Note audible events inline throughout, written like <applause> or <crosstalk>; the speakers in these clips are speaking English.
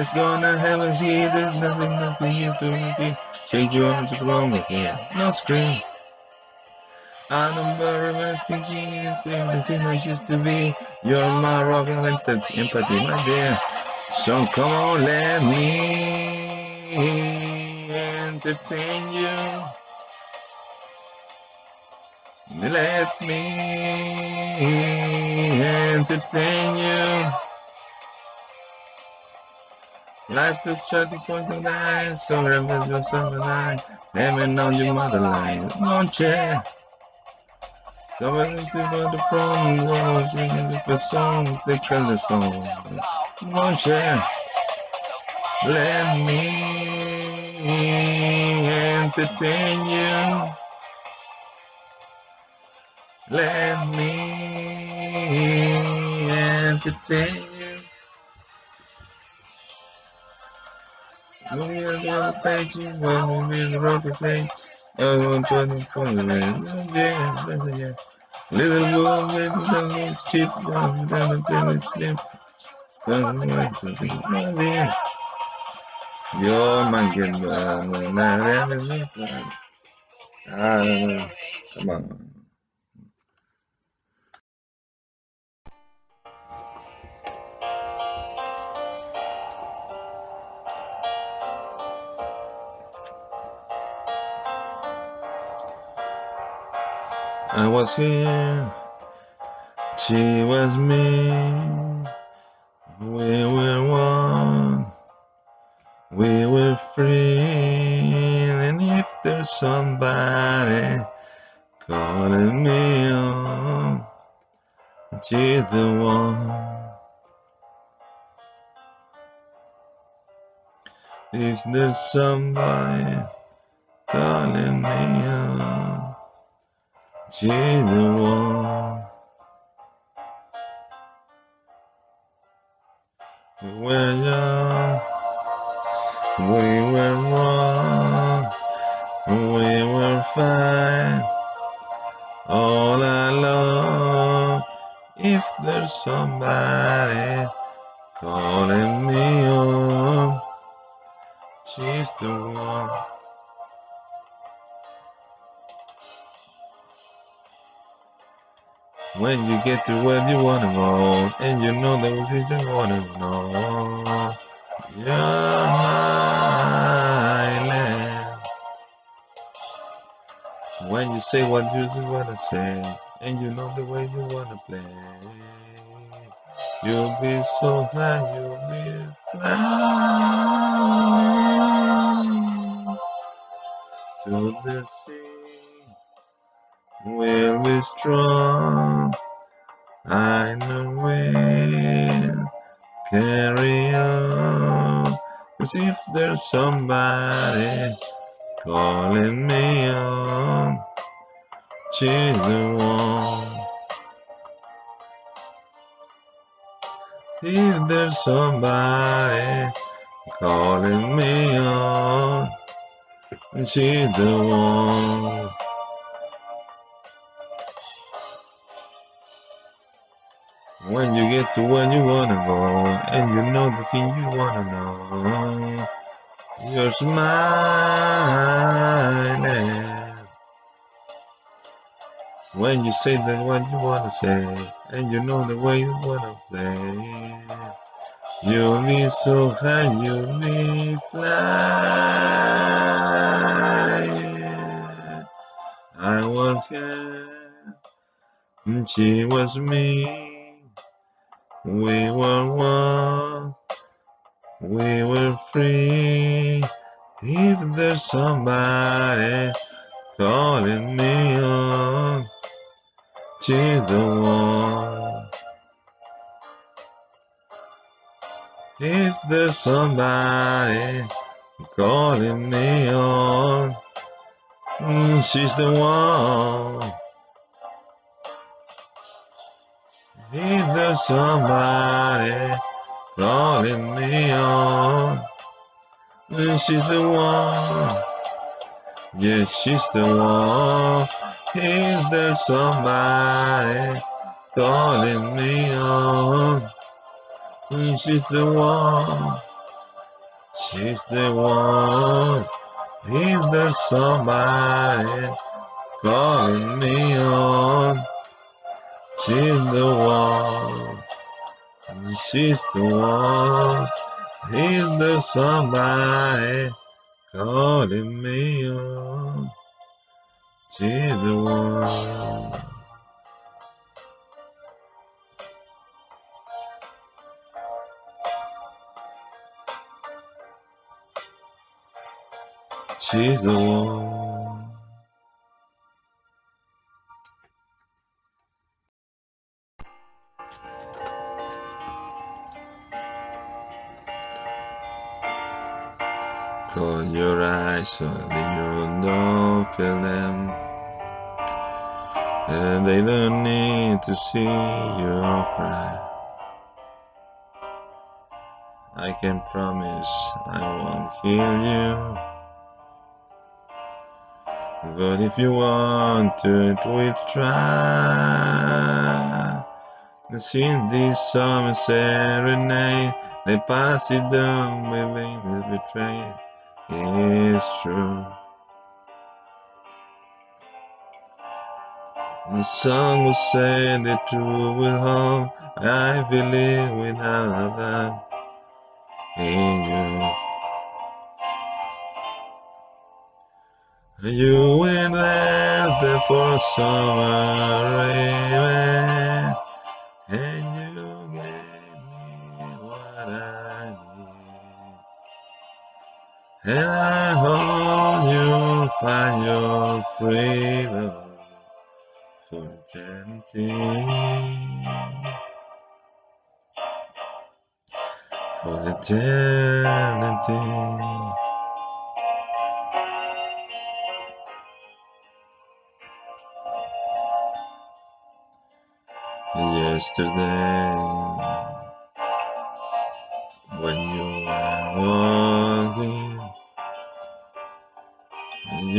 It's gonna happen, see, there's nothing, nothing you to repeat. Take your arms wrong again. No scream. I my thinking everything I used to be. You're my rock and empathy, my dear. So come on, let me entertain you. Let me entertain you. Life's a starting point of life, so remember yourself alive. Never know your motherline, won't you? Coming into the phone, rolling the song, the color song. Won't you? Let me entertain you. Let me entertain We are the pages when we will rock the page. I want to know yeah, yeah. Little boy, little little chip, down, down, down, slip. Come on, Yo, man, get Ah, come on. I was here, she was me, we were one, we were free, and if there's somebody calling me on, she's the one. If there's somebody calling me on, She's the one. When you get to where you wanna go, and you know that what you wanna know, you're my land. When you say what you do wanna say, and you know the way you wanna play, you'll be so high, you'll be flying to the sea. We'll be strong. I know we'll carry on. Cause if there's somebody calling me on, she's the one. If there's somebody calling me on, she's the one. When you get to where you wanna go, and you know the thing you wanna know, you're smiling. When you say the what you wanna say, and you know the way you wanna play, you'll be so high, you'll be flying. I was here, and she was me. We were one, we were free. If there's somebody calling me on, she's the one. If there's somebody calling me on, she's the one. If there's somebody calling me on, then she's the one. Yeah, she's the one. If there's somebody calling me on, then she's the one. She's the one. Is there somebody calling me on? She's the one. She's the one. Is there somebody calling me on? She's the one. She's the one. Don't feel them. And they don't need to see you cry. I can promise I won't heal you. But if you want to, we'll try. Sing this summer serenade, they pass it down, baby, the betrayal is true. The song will say the truth will hold, I believe without that in you. You were there the for summer rain, And I hope you'll find your freedom for eternity. For eternity. Yesterday, when you were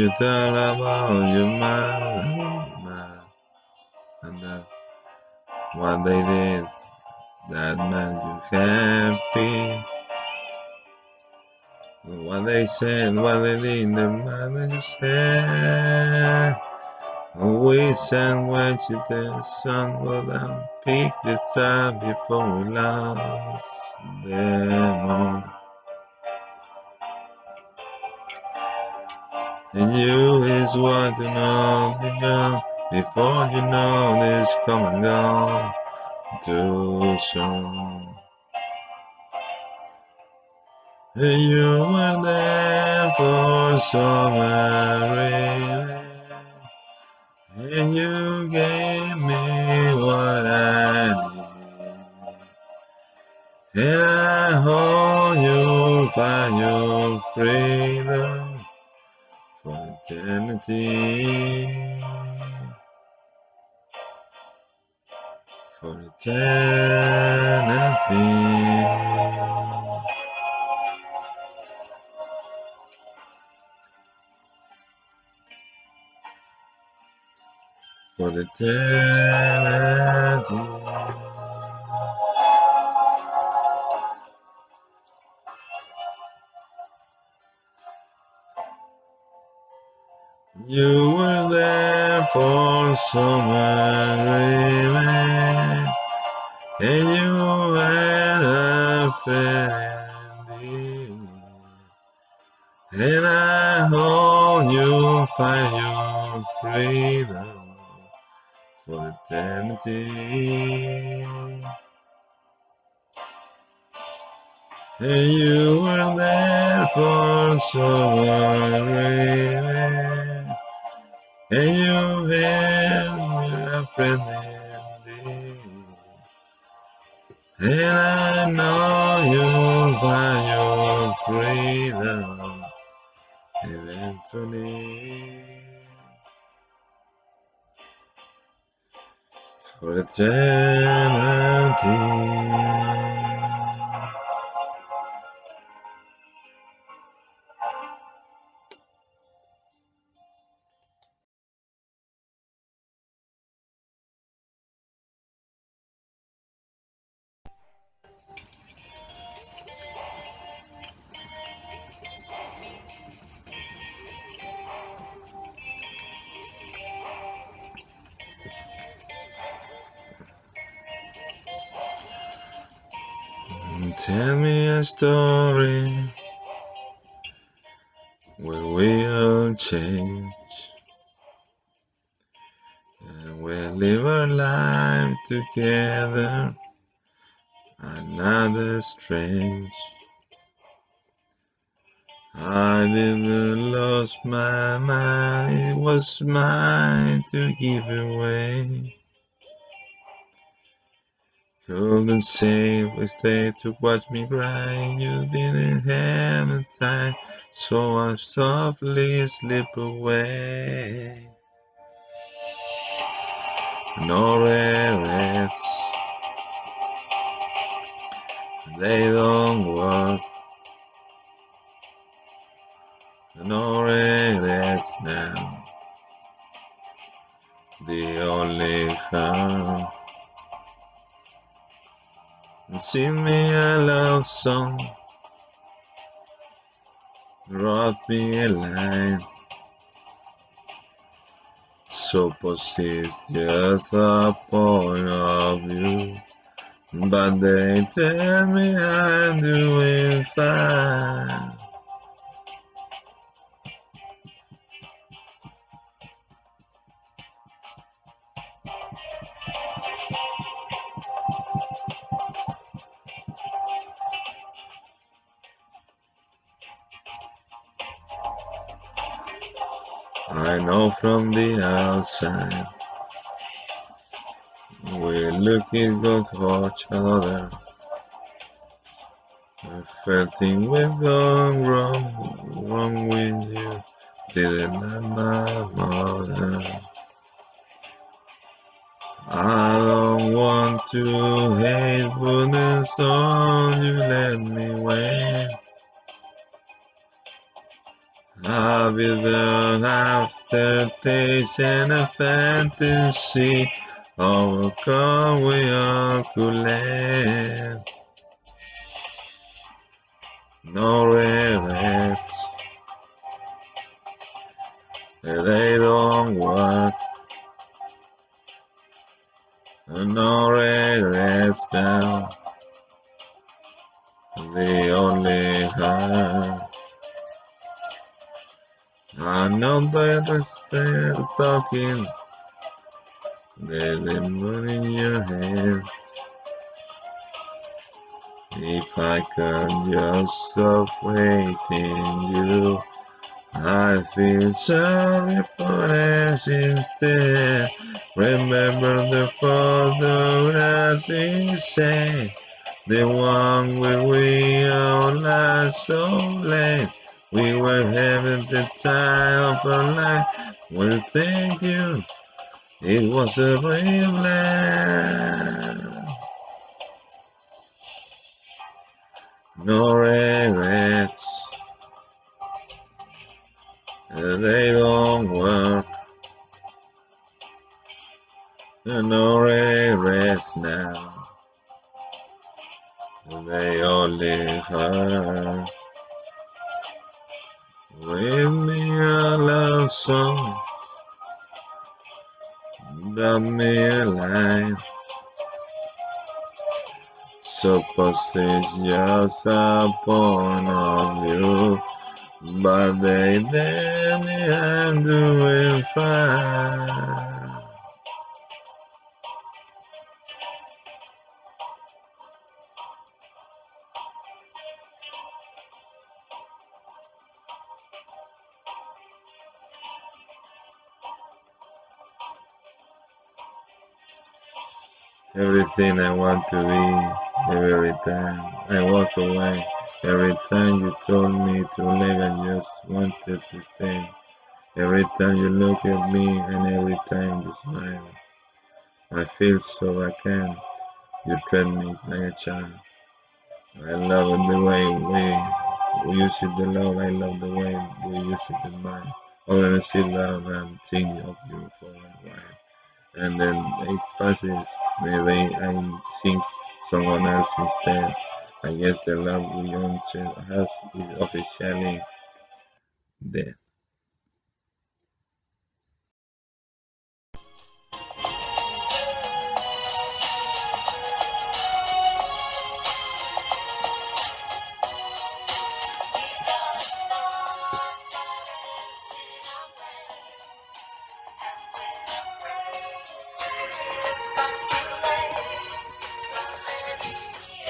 you tell about your mother and that what they did that made you happy. What they said, what they did, the made you said. We sang when she the sun go down, pick the star before we lost them all. And you is what you know young before you know this come and go too soon. And you were there for summer rain. And you gave me what I need. And I hope you'll find your freedom eternity. For eternity. For eternity. You were there for summer rain, and you were a friend. And I hope you find your freedom for eternity. And you were there for summer rain, and you had a friend indeed. And I know you'll find your freedom eventually. For eternity. Story where we all change and we live our life together. Another strange. I didn't lose my mind, it was mine to give away. Couldn't save a stay to watch me cry. You didn't have the time, so I softly slip away. No regrets, they don't work. No regrets now. The only harm. Sing me a love song. Wrote me a line. Suppose it's just a point of view. But they tell me I'm doing fine. From the outside we're looking good for each other. I felt things were going wrong, wrong with you. Didn't let my mother. I don't want to hate goodness on you, let me wait. I'll be the aftertaste and a fantasy car we all could land. No regrets, they don't work. No regrets now, the only heart. I know I still talking. There's a money in your hand. If I could just stop waiting you, I feel sorry for us instead. Remember the photographs inside, the one where we all last so late. We were having the time of our life. Well, thank you. It was a brave land. No regrets. They don't work. No regrets now. They only hurt. Read me a love song. Drop me a line. Suppose it's just a point of view. But they tell me I'm doing Everything I want to be, every time I walk away, every time you told me to leave, I just wanted to stay. Every time you look at me, and every time you smile, I feel so vacant. You treat me like a child. I love the way we, we use it, the love. I love the way we use it goodbye. All I see love and think of you for a while and then it passes. Maybe I think someone else instead. I guess the love we own has is officially dead.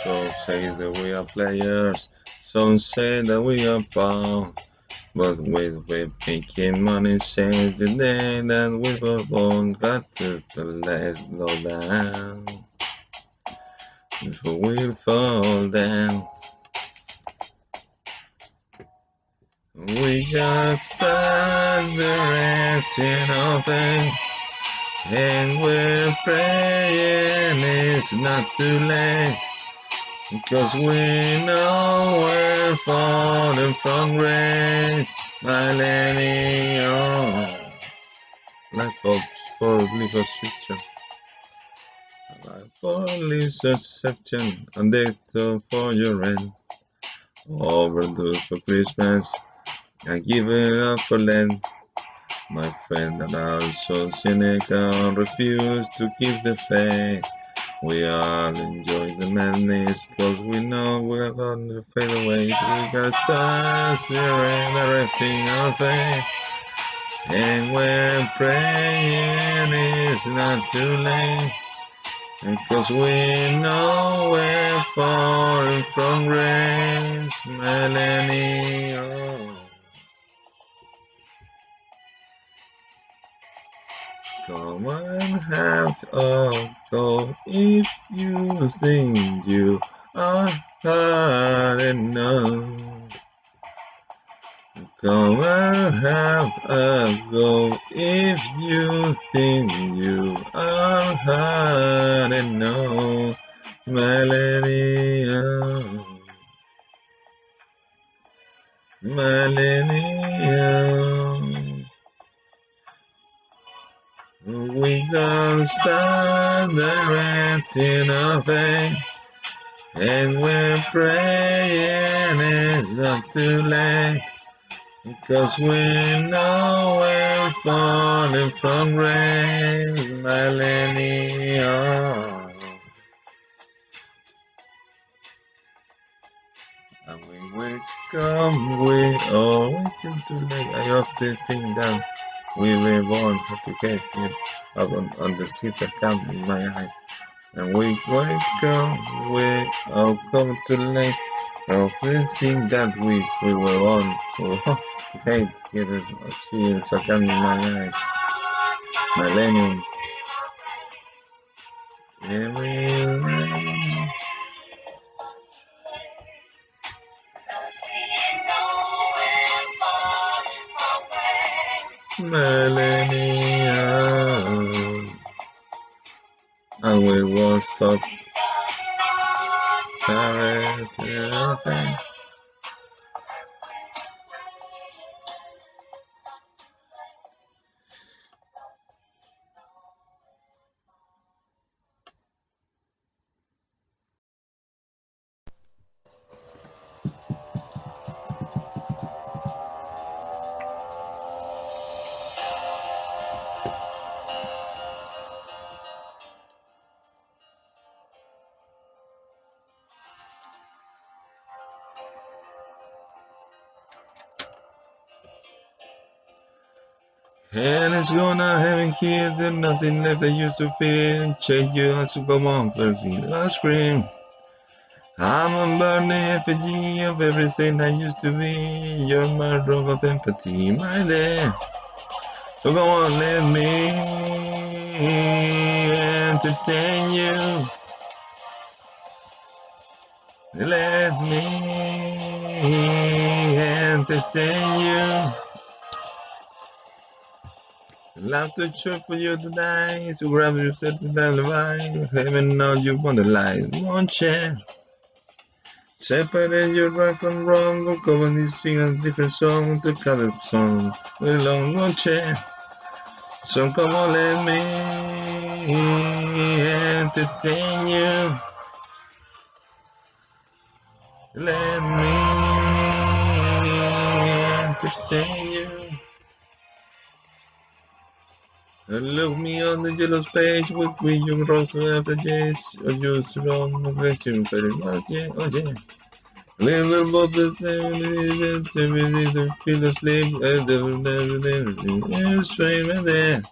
So say that we are players, some say that we are bound. But with we're making money, say the day that we were born, got to, let slow down. Before we fall down. We got acting all day. And we're praying it's not too late. Because we know we're falling from grace. Millennium. Oh. Life of for legal scripture. Life for legal section. And date for your rent. Overdue for Christmas. And give it up for Lent. My friend and I are so cynical, refuse to keep the faith. We all enjoy the madness, cause we know we're gonna fade away. We got stars and everything our faith. And we're praying it's not too late. Because we know we're falling from grace, millennium. Come and half a go if you think you are hard enough. Come and have a go if you think you are hard enough. Millennium. Millennium. Gonna start directing our faith, and we're praying it's not too late. Because we know we're falling from grace, millennium. And when we come, we awaken to late. I often think that we were born to get it up on, on the seat that come in my eye. And we wake up, we all come too late. Often think that we, we were born to <laughs> hate it, see it that come in my eyes. Millennium. Every millennium. And we won't stop celebrating. And it's gonna heaven here, there's nothing left I used to feel. Change you has to come on, flirting. Last scream. I'm a burning effigy of everything I used to be. You're my rock of empathy, my dear. So go on, let me entertain you. Let me entertain you. Love to chirp for you tonight, so grab yourself down the line. Heaven knows you want the light, won't you? Separate your right from wrong, go go and sing a different song, the color song. We long, won't you? So come on, let me entertain you. Let me entertain you. Look me on the yellow space with me, you rock after days, or just wrong, question very much, yeah, oh yeah. Little about the thing, to feel asleep, and the straight right there.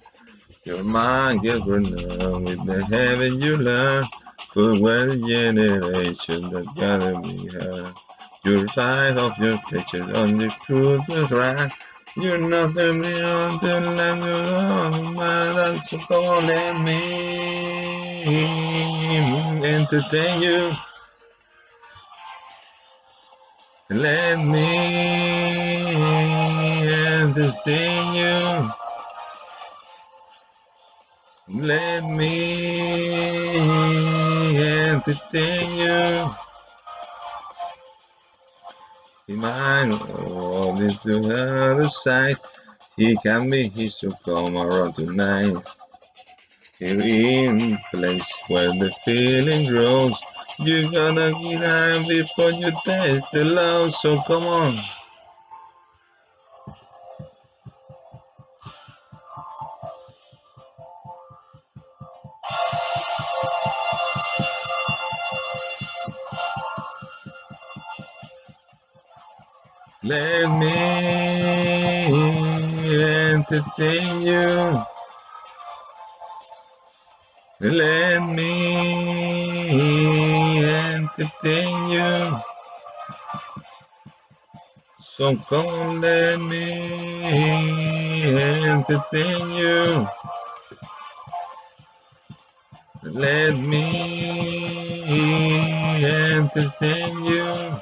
Your mind gets now with the heaven you learn. What a generation that gotta be her. Your side of your picture on the cruise right. You're not the beyond the my that's calling me. Entertain you. Let me entertain you. Let me entertain you. Mine, all oh, this to the other side. He can be his to come around tonight. Here in place where the feeling grows. you're gonna get high before you taste the love, so come on. Let me entertain you. Let me entertain you. So come let me entertain you. Let me entertain you.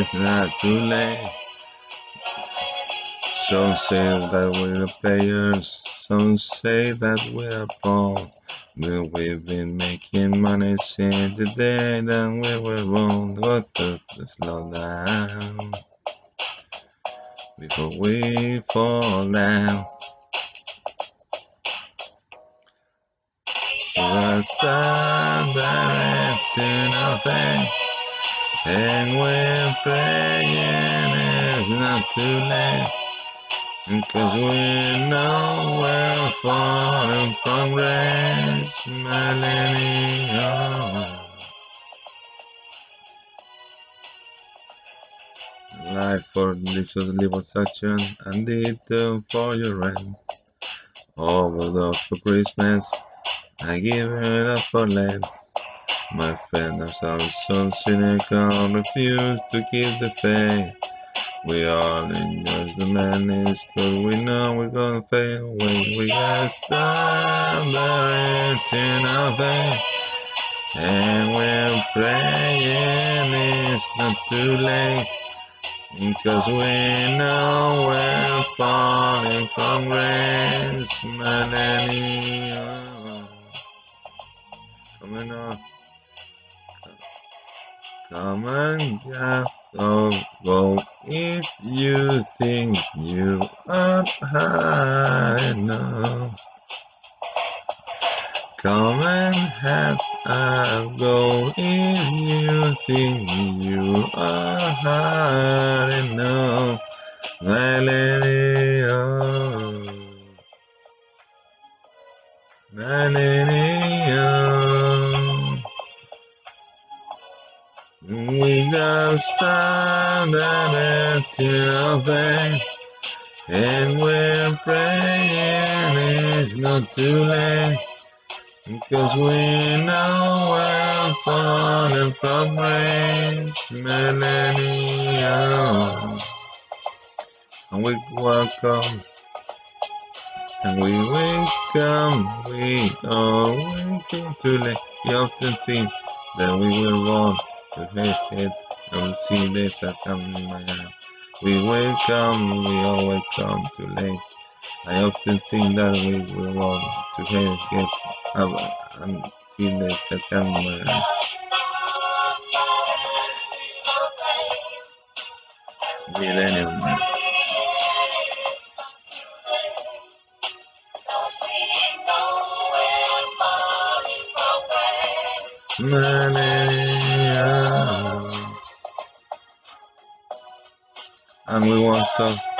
It's not too late. Some say that we're players. Some say that we're born. But we've been making money since the day that we were born. Got to slow down before we fall down. Let's there to nothing. And we're praying it's not too late. Cause we know we're falling from grace, millennium. Life for of liposuction and did for your rent. Overdose for Christmas, I give it up for Lent. My friend are so cynical, refuse to keep the faith. We all enjoy the madness, cause we know we're gonna fail. When we the written of it. And we're praying it's not too late. Cause we know we're falling from grace, my millennium. Coming up. Come on, yeah, go, go. If you think you are high enough, come and have a go. If you think you are high enough, millennium, oh. millennium. We got started to obey, and we're praying it's not too late. Because we know we're falling from grace, millennium. And we welcome And we up, we are too late. We often think that we will want to it and see this coming my eye. We up, we all up too late. I often think that we will want to hit it and see this eye. Millennium. Millennium. And we won't stop.